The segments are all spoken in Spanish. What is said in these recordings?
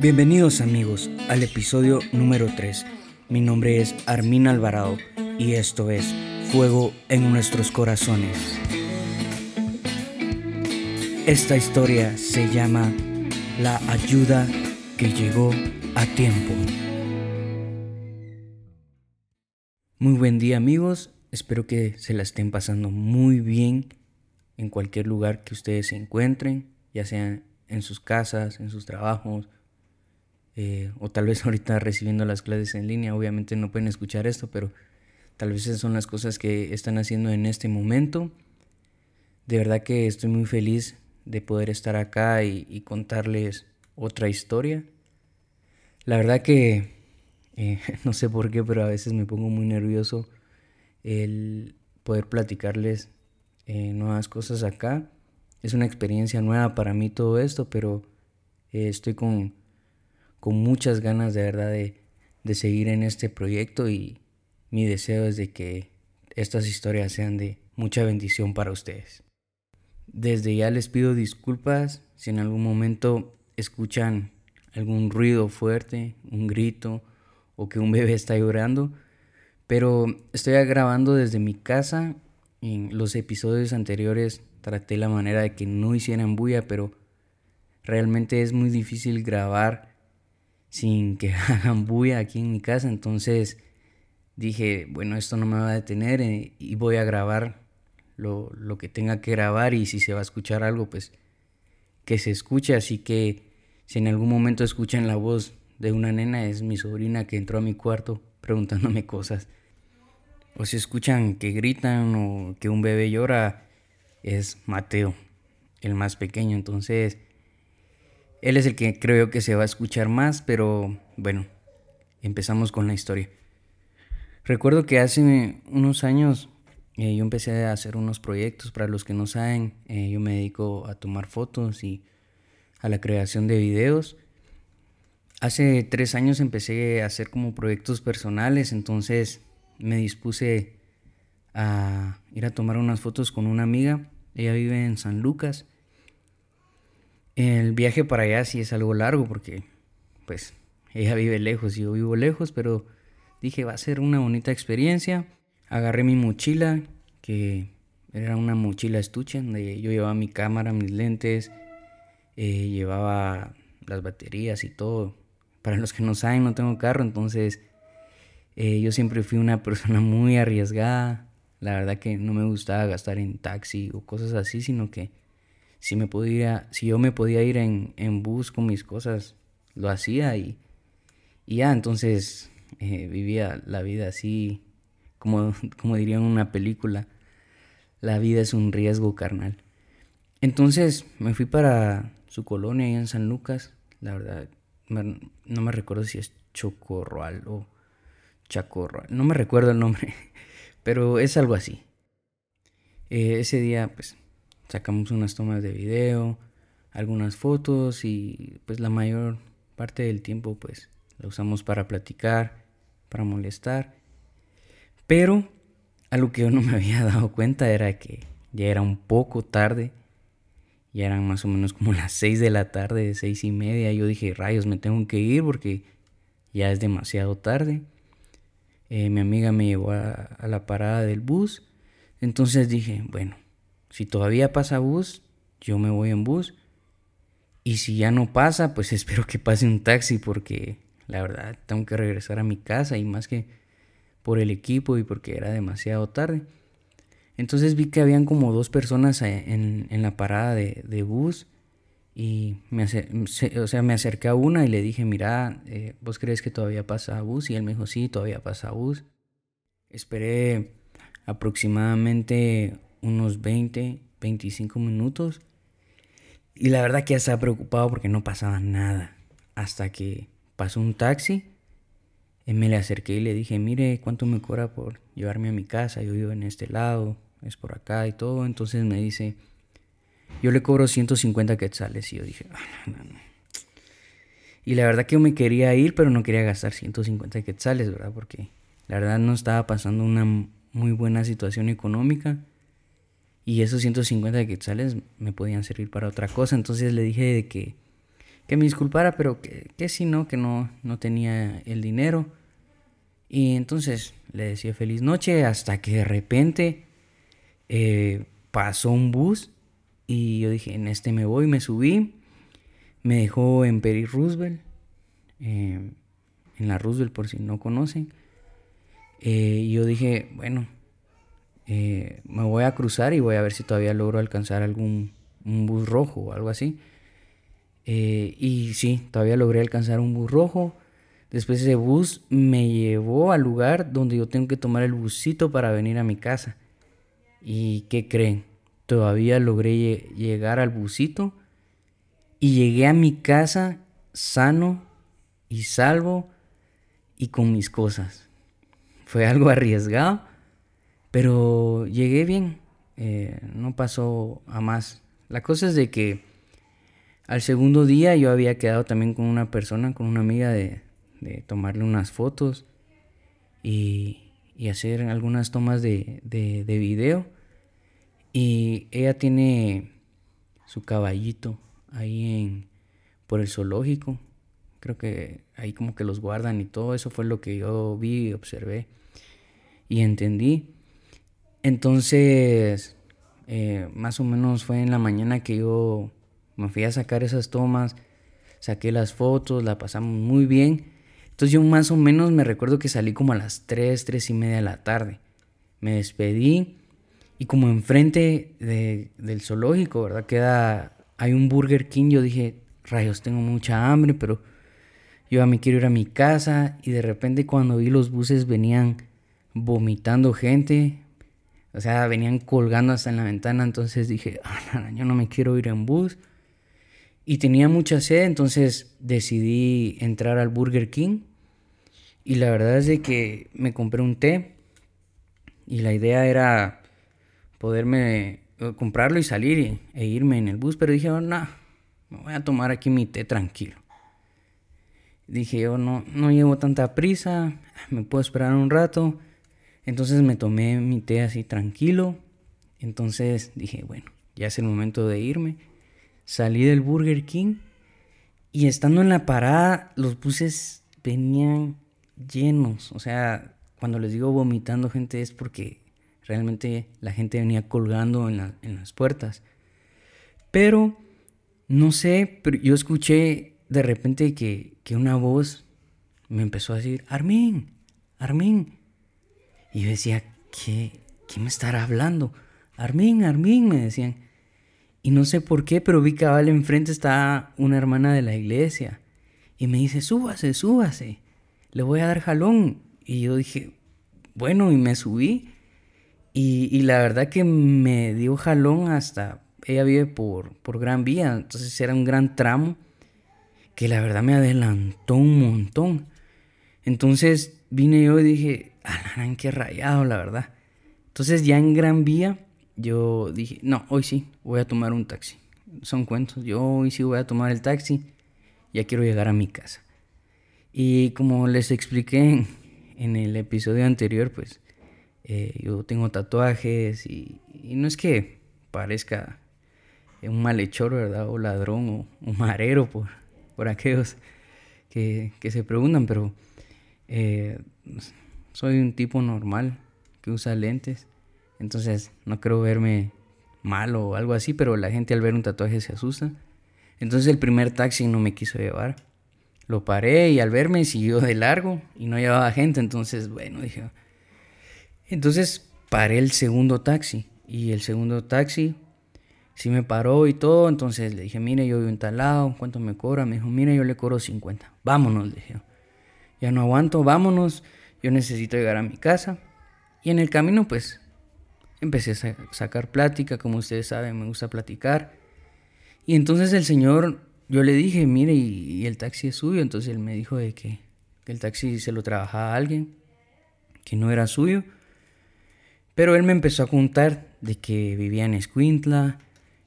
Bienvenidos amigos al episodio número 3. Mi nombre es Armin Alvarado y esto es Fuego en nuestros corazones. Esta historia se llama La ayuda que llegó a tiempo. Muy buen día amigos, espero que se la estén pasando muy bien en cualquier lugar que ustedes se encuentren, ya sea en sus casas, en sus trabajos, eh, o tal vez ahorita recibiendo las clases en línea, obviamente no pueden escuchar esto, pero tal vez esas son las cosas que están haciendo en este momento. De verdad que estoy muy feliz de poder estar acá y, contarles otra historia. La verdad que eh, no sé por qué, pero a veces me pongo muy nervioso el poder platicarles eh, nuevas cosas acá. Es una experiencia nueva para mí todo esto, pero estoy con con muchas ganas de verdad de, seguir en este proyecto y mi deseo es de que estas historias sean de mucha bendición para ustedes. Desde ya les pido disculpas si en algún momento escuchan algún ruido fuerte, un grito o que un bebé está llorando, pero estoy grabando desde mi casa. En los episodios anteriores traté la manera de que no hicieran bulla, pero realmente es muy difícil grabar sin que hagan bulla aquí en mi casa. Entonces dije, bueno, esto no me va a detener eh, y voy a grabar lo, lo, que tenga que grabar y si se va a escuchar algo, pues que se escuche. Así que si en algún momento escuchan la voz de una nena, es mi sobrina que entró a mi cuarto preguntándome cosas. O si escuchan que gritan o que un bebé llora, es Mateo, el más pequeño. Entonces él es el que creo que se va a escuchar más, pero bueno, empezamos con la historia. Recuerdo que hace unos años eh, yo empecé a hacer unos proyectos, para los que no saben, eh, yo me dedico a tomar fotos y a la creación de videos. Hace tres años empecé a hacer como proyectos personales, entonces me dispuse a ir a tomar unas fotos con una amiga. Ella vive en San Lucas el viaje para allá sí es algo largo porque, pues, ella vive lejos y yo vivo lejos, pero dije, va a ser una bonita experiencia. Agarré mi mochila, que era una mochila estuche, donde yo llevaba mi cámara, mis lentes, eh, llevaba las baterías y todo. Para los que no saben, no tengo carro, entonces eh, yo siempre fui una persona muy arriesgada. La verdad que no me gustaba gastar en taxi o cosas así, sino que si me podía, si yo me podía ir en, en bus con mis cosas, lo hacía y, y ya, entonces eh, vivía la vida así, como, como diría en una película, la vida es un riesgo carnal. Entonces me fui para su colonia en San Lucas, la verdad, no me recuerdo si es Chocorroal o Chacorroal, no me recuerdo el nombre, pero es algo así. Eh, ese día, pues, sacamos unas tomas de video, algunas fotos y pues la mayor parte del tiempo pues la usamos para platicar, para molestar. Pero algo que yo no me había dado cuenta era que ya era un poco tarde. Ya eran más o menos como las 6 de la tarde, seis y media. Yo dije, rayos, me tengo que ir porque ya es demasiado tarde. Eh, mi amiga me llevó a la parada del bus. Entonces dije, bueno, si todavía pasa bus, yo me voy en bus. Y si ya no pasa, pues espero que pase un taxi porque la verdad tengo que regresar a mi casa y más que por el equipo y porque era demasiado tarde. Entonces vi que habían como dos personas eh, en, en la parada de, de, bus y me, o sea, me acerqué a una y le dije, mira, eh, ¿vos crees que todavía pasa bus? Y él me dijo, sí, todavía pasa bus. Esperé aproximadamente unos 20, 25 minutos. Y la verdad que estaba preocupado porque no pasaba nada. Hasta que pasó un taxi. Y me le acerqué y le dije, mire, ¿cuánto me cobra por llevarme a mi casa? Yo vivo en este lado, es por acá y todo. Entonces me dice, yo le cobro 150 quetzales. Y yo dije, ah, Y la verdad que yo me quería ir, pero no quería gastar 150 quetzales, ¿verdad? Porque la verdad no estaba pasando una muy buena situación económica y esos 150 quetzales me podían servir para otra cosa. Entonces le dije de que que me disculpara, pero que, que si no, que no, no tenía el dinero. Y entonces le decía feliz noche hasta que de repente eh, pasó un bus y yo dije, en este me voy, me subí, me dejó en Peri Roosevelt, eh, en la Roosevelt por si no conocen. Eh, y yo dije, bueno, me voy a cruzar y voy a ver si todavía logro alcanzar algún bus rojo o algo así. y sí, todavía logré alcanzar un bus rojo. Después ese bus me llevó al lugar donde yo tengo que tomar el busito para venir a mi casa. ¿Y qué creen? Todavía logré llegar al busito y llegué a mi casa sano y salvo y con mis cosas. Fue algo arriesgado, pero llegué bien. Eh, no pasó a más. La cosa es de que al segundo día yo había quedado también con una persona, con una amiga de, de tomarle unas fotos y, hacer algunas tomas de, de, video. Y ella tiene su caballito ahí en, por el zoológico. Creo que ahí como que los guardan y todo eso fue lo que yo vi, observé y entendí. Entonces, eh, más o menos fue en la mañana que yo me fui a sacar esas tomas, saqué las fotos, la pasamos muy bien entonces yo más o menos me recuerdo que salí como a las 3, 3 y media de la tarde. Me despedí y como enfrente del zoológico, ¿verdad? Queda, hay un Burger King. Yo dije, rayos, tengo mucha hambre, pero yo a mí quiero ir a mi casa. Y de repente cuando vi los buses venían vomitando gente. O sea, venían colgando hasta en la ventana. Entonces dije, ah, yo no me quiero ir en bus. Y tenía mucha sed, entonces decidí entrar al Burger King. Y la verdad es de que me compré un té y la idea era poderme eh, comprarlo y salir e irme en el bus, pero dije, oh, no, me voy a tomar aquí mi té tranquilo. Dije, yo oh, no, no llevo tanta prisa, me puedo esperar un rato. Entonces me tomé mi té así tranquilo. Entonces dije, bueno, ya es el momento de irme. Salí del Burger King y estando en la parada, los buses venían llenos. O sea, cuando les digo vomitando gente es porque realmente la gente venía colgando en, las puertas. Pero, no sé, pero yo escuché de repente que, una voz me empezó a decir, Armin, Armin. Y yo decía, ¿qué, ¿quién me estará hablando? Armin, Armin, me decían. Y no sé por qué, pero vi que al enfrente está una hermana de la iglesia. Y me dice, súbase, súbase le voy a dar jalón. Y yo dije, bueno, y me subí. Y, la verdad que me dio jalón hasta, ella vive por, por Gran Vía, entonces era un gran tramo que la verdad me adelantó un montón. Entonces vine yo y dije, alarán, qué rayado, la verdad. Entonces ya en Gran Vía yo dije, no, hoy sí, voy a tomar un taxi. Son cuentos, yo hoy sí voy a tomar el taxi, ya quiero llegar a mi casa. Y como les expliqué en, el episodio anterior, pues eh, yo tengo tatuajes y, no es que parezca un malhechor, ¿verdad? O ladrón o un marero por, por aquellos que, se preguntan, pero eh, soy un tipo normal que usa lentes, entonces no creo verme mal o algo así, pero la gente al ver un tatuaje se asusta. Entonces el primer taxi no me quiso llevar. Lo paré y al verme siguió de largo y no llevaba gente, entonces bueno, dije. Entonces paré el segundo taxi y el segundo taxi sí me paró y todo, entonces le dije, mire, yo vivo en tal lado, ¿cuánto me cobra? Me dijo, mire, yo le cobro 50. Vámonos, le dije. Ya no aguanto, vámonos, yo necesito llegar a mi casa. Y en el camino pues empecé a sacar plática, como ustedes saben, me gusta platicar. Y entonces el señor yo le dije, mire, y, el taxi es suyo. Entonces él me dijo de que, el taxi se lo trabajaba a alguien, que no era suyo. Pero él me empezó a contar de que vivía en Escuintla,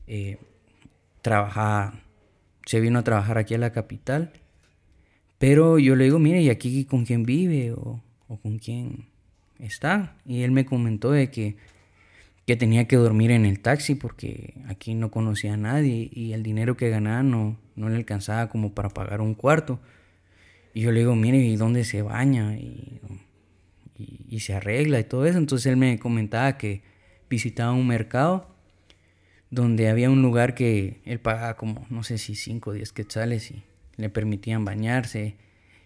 eh, trabajaba, se vino a trabajar aquí a la capital. Pero yo le digo, mire, ¿y aquí con quién vive o con quién está? Y él me comentó de que que tenía que dormir en el taxi porque aquí no conocía a nadie y el dinero que ganaba no, no le alcanzaba como para pagar un cuarto. Y yo le digo, mire, ¿y dónde se baña? Y, y, se arregla y todo eso. Entonces él me comentaba que visitaba un mercado donde había un lugar que él pagaba como, no sé si 5 o 10 quetzales y le permitían bañarse.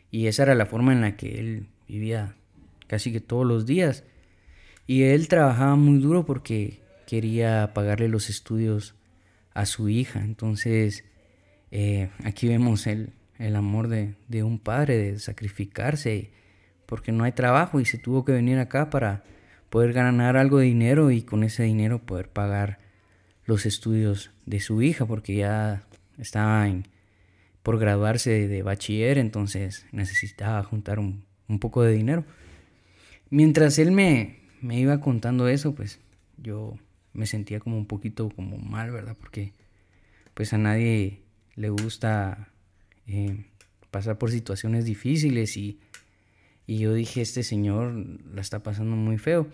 Y esa era la forma en la que él vivía casi que todos los días. Y él trabajaba muy duro porque quería pagarle los estudios a su hija. Entonces, eh, aquí vemos el, el amor de, de, un padre, de sacrificarse, porque no hay trabajo y se tuvo que venir acá para poder ganar algo de dinero y con ese dinero poder pagar los estudios de su hija, porque ya estaba por graduarse de, bachiller, entonces necesitaba juntar un, un, poco de dinero. Mientras él me, me iba contando eso, pues yo me sentía como un poquito como mal, ¿verdad? Porque pues a nadie le gusta eh, pasar por situaciones difíciles y, y yo dije, este señor la está pasando muy feo.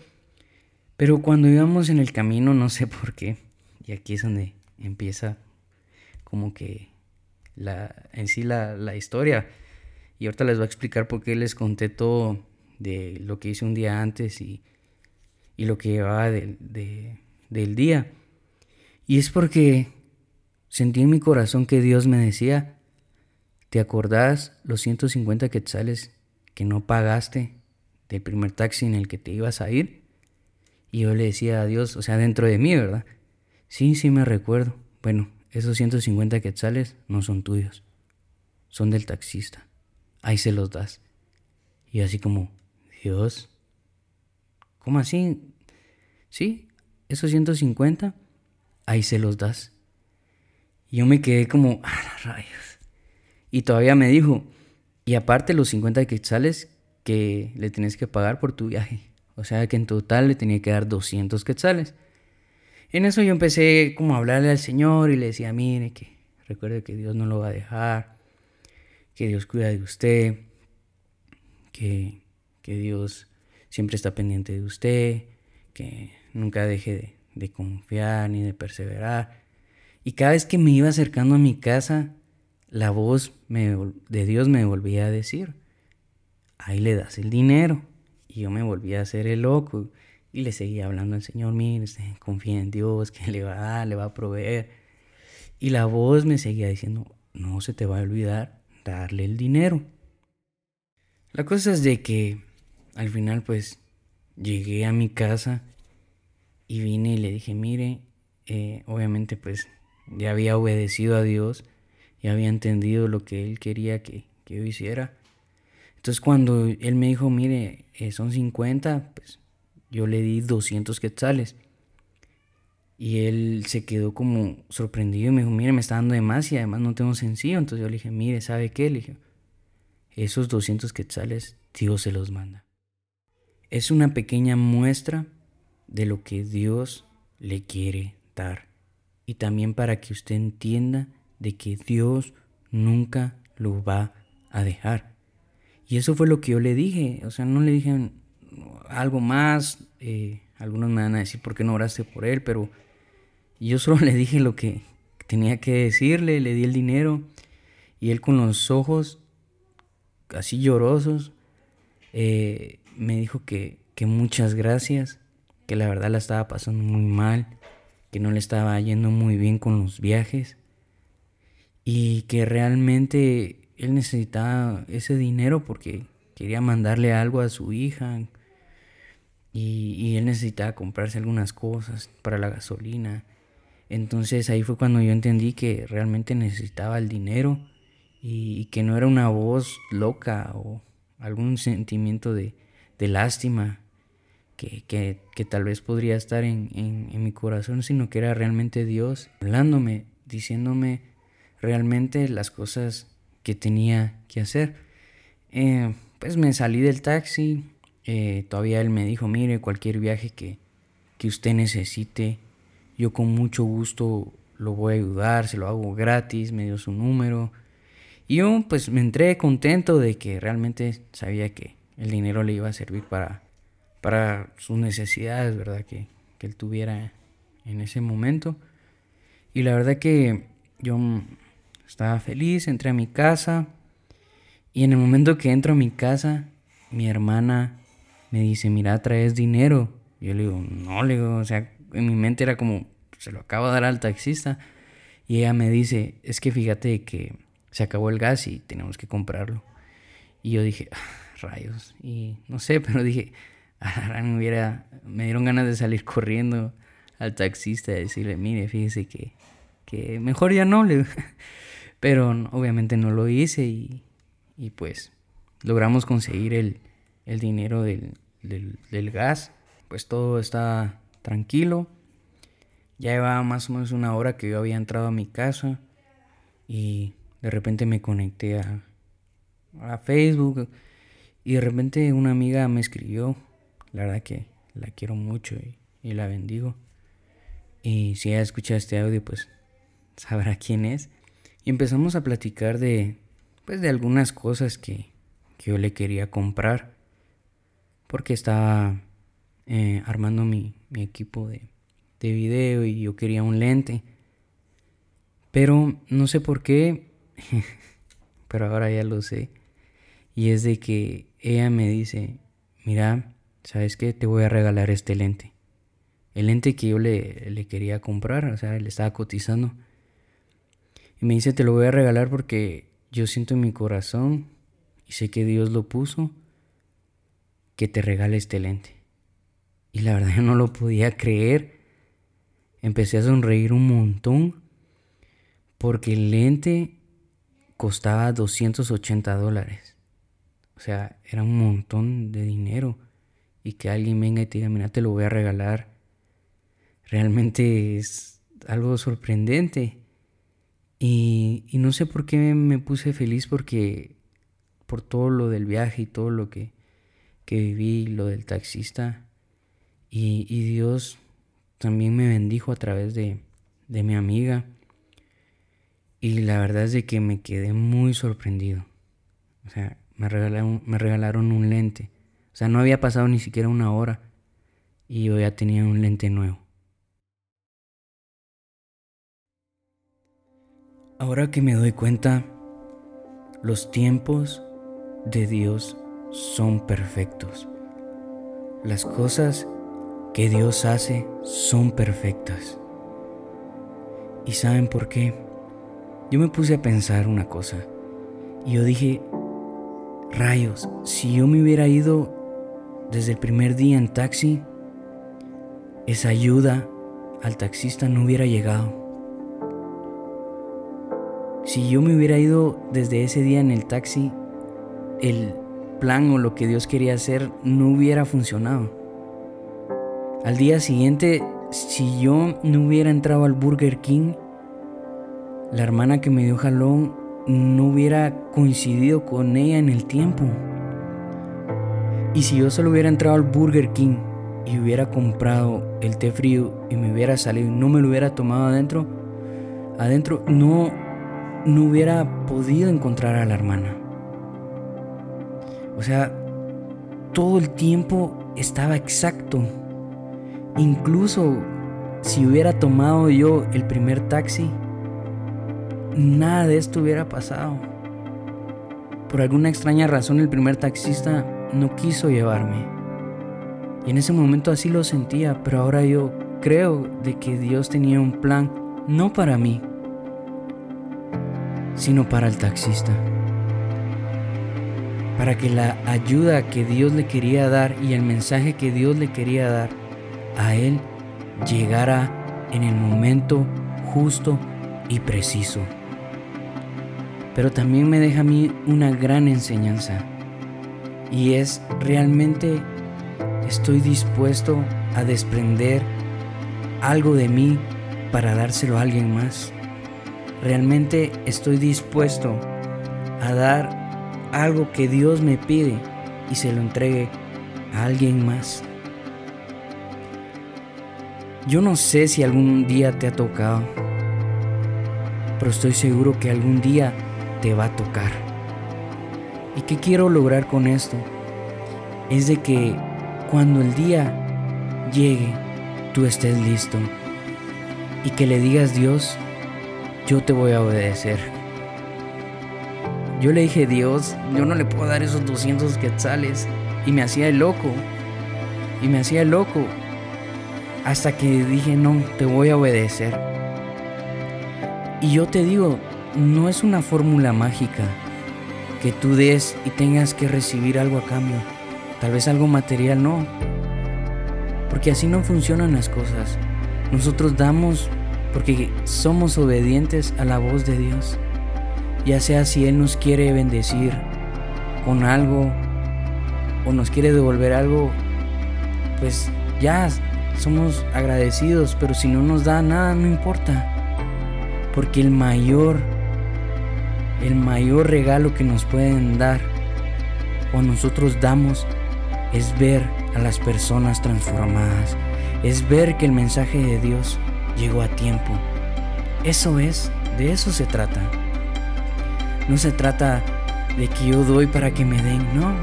Pero cuando íbamos en el camino, no sé por qué, y aquí es donde empieza como que la, en sí la, la historia. Y ahorita les voy a explicar por qué les conté todo de lo que hice un día antes y, y lo que llevaba de, de, del día. Y es porque sentí en mi corazón que Dios me decía, ¿te acordás los 150 quetzales que no pagaste del primer taxi en el que te ibas a ir? Y yo le decía a Dios, o sea, dentro de mí, ¿verdad? Sí, sí me recuerdo. Bueno, esos 150 quetzales no son tuyos, son del taxista. Ahí se los das. Y así como, Dios, ¿cómo así? Sí, esos 150, ahí se los das. Y yo me quedé como, ah, rayos. Y todavía me dijo, y aparte los 50 quetzales que le tienes que pagar por tu viaje. O sea que en total le tenía que dar 200 quetzales. En eso yo empecé como a hablarle al Señor y le decía, mire, que recuerde que Dios no lo va a dejar, que Dios cuida de usted, que, que Dios siempre está pendiente de usted, que nunca deje de, confiar ni de perseverar. Y cada vez que me iba acercando a mi casa, la voz de Dios me volvía a decir, ahí le das el dinero. Y yo me volvía a hacer el loco y le seguía hablando al Señor, mire, confía en Dios, que le va a dar, le va a proveer. Y la voz me seguía diciendo, no se te va a olvidar darle el dinero. La cosa es de que al final pues llegué a mi casa y vine y le dije, mire, eh, obviamente pues ya había obedecido a Dios, ya había entendido lo que Él quería que, que yo hiciera. Entonces cuando Él me dijo, mire, eh, son 50, pues yo le di 200 quetzales. Y él se quedó como sorprendido y me dijo, mire, me está dando de más y además no tengo sencillo. Entonces yo le dije, mire, ¿sabe qué? Le dije, esos 200 quetzales Dios se los manda. Es una pequeña muestra de lo que Dios le quiere dar. Y también para que usted entienda de que Dios nunca lo va a dejar. Y eso fue lo que yo le dije. O sea, no le dije algo más. Eh, algunos me van a decir por qué no oraste por él, pero yo solo le dije lo que tenía que decirle, le di el dinero. Y él con los ojos así llorosos eh, me dijo que, que muchas gracias que la verdad la estaba pasando muy mal, que no le estaba yendo muy bien con los viajes. Y que realmente él necesitaba ese dinero porque quería mandarle algo a su hija. Y, él necesitaba comprarse algunas cosas para la gasolina. Entonces ahí fue cuando yo entendí que realmente necesitaba el dinero y, que no era una voz loca o algún sentimiento de, de lástima que, tal vez podría estar en, mi corazón, sino que era realmente Dios hablándome, diciéndome realmente las cosas que tenía que hacer. Eh, pues me salí del taxi, eh, todavía él me dijo, mire, cualquier viaje que, que usted necesite, yo con mucho gusto lo voy a ayudar, se lo hago gratis, me dio su número. Y yo pues me entré contento de que realmente sabía que el dinero le iba a servir para para sus necesidades, ¿verdad? Que, que él tuviera en ese momento. Y la verdad que yo estaba feliz, entré a mi casa y en el momento que entro a mi casa, mi hermana me dice, mira, traes dinero. Yo le digo, no, le digo, o sea, en mi mente era como, se lo acabo de dar al taxista. Y ella me dice, es que fíjate que se acabó el gas y tenemos que comprarlo. Y yo dije, ah, rayos. Y no sé, pero dije, me, hubiera, me dieron ganas de salir corriendo al taxista y decirle, mire, fíjese que, que mejor ya no. Pero obviamente no lo hice y, y pues logramos conseguir el, el dinero del, del, del, gas. Pues todo está tranquilo. Ya llevaba más o menos una hora que yo había entrado a mi casa y de repente me conecté a, a Facebook y de repente una amiga me escribió. La verdad que la quiero mucho y, y la bendigo. Y si ella escucha este audio, pues sabrá quién es. Y empezamos a platicar de, pues, de algunas cosas que, que yo le quería comprar. Porque estaba eh, armando mi, mi equipo de, de video y yo quería un lente. Pero no sé por qué, pero ahora ya lo sé. Y es de que ella me dice, mira, ¿sabes qué? Te voy a regalar este lente el lente que yo le, le quería comprar, o sea, le estaba cotizando. Y me dice, te lo voy a regalar porque yo siento en mi corazón, y sé que Dios lo puso, que te regale este lente. Y la verdad no lo podía creer. Empecé a sonreír un montón porque el lente costaba 280 dólares. O sea, era un montón de dinero. Y que alguien venga y te diga, mira, te lo voy a regalar realmente es algo sorprendente. Y, no sé por qué me puse feliz porque por todo lo del viaje y todo lo que, que viví, lo del taxista. Y, Dios también me bendijo a través de, de mi amiga. Y la verdad es de que me quedé muy sorprendido. O sea, me regalaron, me regalaron un lente. O sea, no había pasado ni siquiera una hora y yo ya tenía un lente nuevo. Ahora que me doy cuenta, los tiempos de Dios son perfectos. Las cosas que Dios hace son perfectas. ¿Y saben por qué? Yo me puse a pensar una cosa y yo dije, rayos, si yo me hubiera ido desde el primer día en taxi, esa ayuda al taxista no hubiera llegado. Si yo me hubiera ido desde ese día en el taxi, el plan o lo que Dios quería hacer no hubiera funcionado. Al día siguiente, si yo no hubiera entrado al Burger King, la hermana que me dio jalón no hubiera coincidido con ella en el tiempo. Y si yo solo hubiera entrado al Burger King y hubiera comprado el té frío y me hubiera salido y no me lo hubiera tomado adentro, adentro no no hubiera podido encontrar a la hermana. O sea, todo el tiempo estaba exacto. Incluso si hubiera tomado yo el primer taxi, nada de esto hubiera pasado. Por alguna extraña razón el primer taxista no quiso llevarme. Y en ese momento así lo sentía, pero ahora yo creo de que Dios tenía un plan no para mí, sino para el taxista. Para que la ayuda que Dios le quería dar y el mensaje que Dios le quería dar a él llegara en el momento justo y preciso. Pero también me deja a mí una gran enseñanza y es realmente estoy dispuesto a desprender algo de mí para dárselo a alguien más realmente estoy dispuesto a dar algo que Dios me pide y se lo entregue a alguien más. Yo no sé si algún día te ha tocado, pero estoy seguro que algún día te va a tocar. ¿Y qué quiero lograr con esto? Es de que cuando el día llegue, tú estés listo y que le digas Dios, yo te voy a obedecer. yo le dije, Dios, yo no le puedo dar esos 200 quetzales. Y me hacía el loco. Y me hacía el loco. Hasta que dije, no, te voy a obedecer. Y yo te digo, no es una fórmula mágica que tú des y tengas que recibir algo a cambio. Tal vez algo material, no. Porque así no funcionan las cosas. Nosotros damos porque somos obedientes a la voz de Dios. Ya sea si Él nos quiere bendecir con algo o nos quiere devolver algo, pues ya somos agradecidos, pero si no nos da nada, no importa. Porque el mayor, el mayor regalo que nos pueden dar o nosotros damos es ver a las personas transformadas, es ver que el mensaje de Dios llegó a tiempo. Eso es, de eso se trata. No se trata de que yo doy para que me den, no.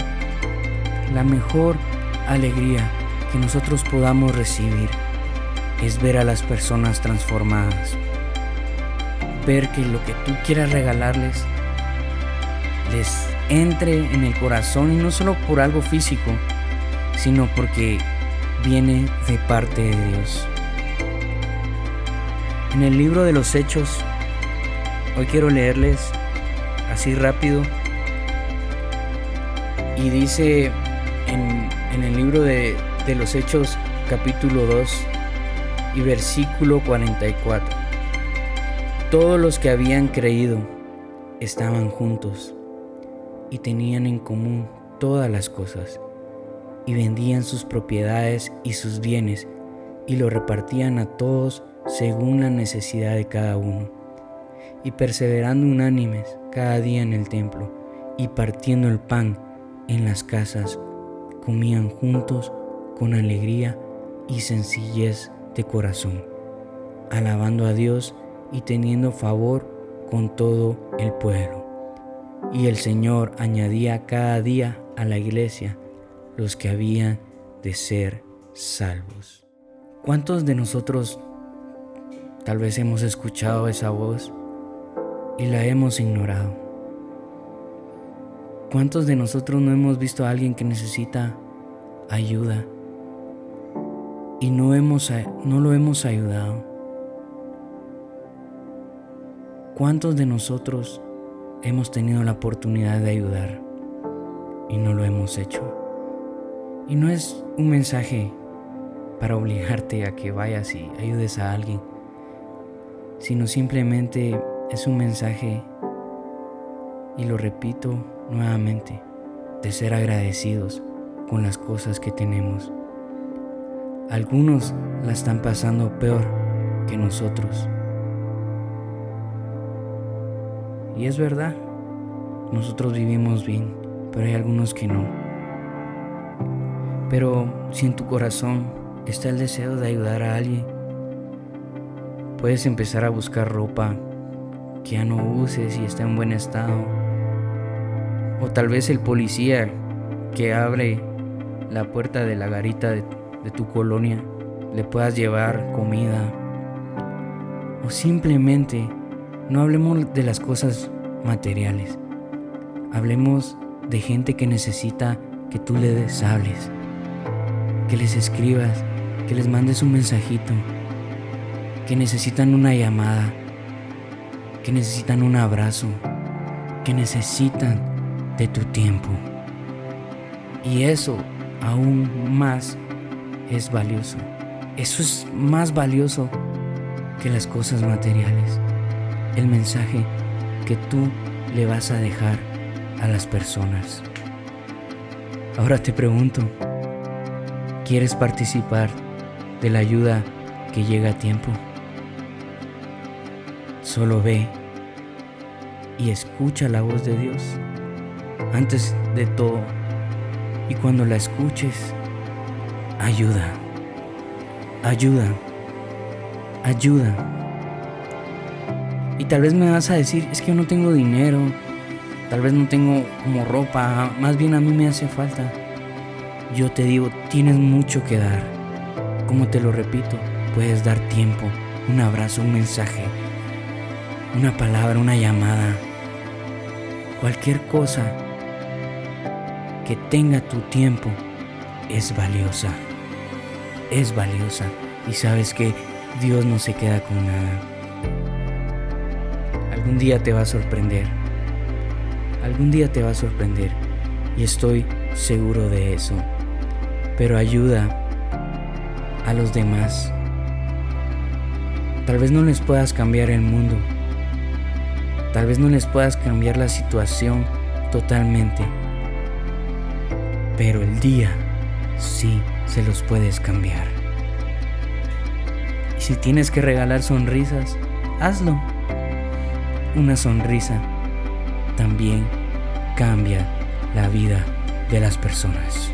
La mejor alegría que nosotros podamos recibir es ver a las personas transformadas. Ver que lo que tú quieras regalarles les entre en el corazón y no solo por algo físico, sino porque viene de parte de Dios. En el libro de los Hechos, hoy quiero leerles así rápido, y dice en, el libro de, de los Hechos capítulo 2 y versículo 44, todos los que habían creído estaban juntos y tenían en común todas las cosas, y vendían sus propiedades y sus bienes, y lo repartían a todos según la necesidad de cada uno, y perseverando unánimes cada día en el templo, y partiendo el pan en las casas, comían juntos con alegría y sencillez de corazón, alabando a Dios y teniendo favor con todo el pueblo. Y el Señor añadía cada día a la iglesia los que habían de ser salvos. ¿Cuántos de nosotros Tal vez hemos escuchado esa voz y la hemos ignorado. ¿Cuántos de nosotros no hemos visto a alguien que necesita ayuda y no, hemos, no lo hemos ayudado? ¿Cuántos de nosotros hemos tenido la oportunidad de ayudar y no lo hemos hecho? Y no es un mensaje para obligarte a que vayas y ayudes a alguien sino simplemente es un mensaje, y lo repito nuevamente, de ser agradecidos con las cosas que tenemos. Algunos la están pasando peor que nosotros. Y es verdad, nosotros vivimos bien, pero hay algunos que no. Pero si en tu corazón está el deseo de ayudar a alguien, Puedes empezar a buscar ropa que ya no uses y está en buen estado. O tal vez el policía que abre la puerta de la garita de, tu colonia le puedas llevar comida. O simplemente no hablemos de las cosas materiales. Hablemos de gente que necesita que tú le des hables, que les escribas, que les mandes un mensajito que necesitan una llamada, que necesitan un abrazo, que necesitan de tu tiempo. Y eso aún más es valioso. Eso es más valioso que las cosas materiales. El mensaje que tú le vas a dejar a las personas. Ahora te pregunto, ¿quieres participar de la ayuda que llega a tiempo? Solo ve y escucha la voz de Dios antes de todo. Y cuando la escuches, ayuda, ayuda, ayuda. Y tal vez me vas a decir, es que yo no tengo dinero, tal vez no tengo como ropa, más bien a mí me hace falta. Yo te digo, tienes mucho que dar. Como te lo repito, puedes dar tiempo, un abrazo, un mensaje, una palabra, una llamada, Cualquier cosa que tenga tu tiempo es valiosa. Es valiosa. Y sabes que Dios no se queda con nada. Algún día te va a sorprender. Algún día te va a sorprender. Y estoy seguro de eso. Pero ayuda a los demás. Tal vez no les puedas cambiar el mundo. Tal vez no les puedas cambiar la situación totalmente. Pero el día sí se los puedes cambiar. Y si tienes que regalar sonrisas, hazlo. Una sonrisa también cambia la vida de las personas.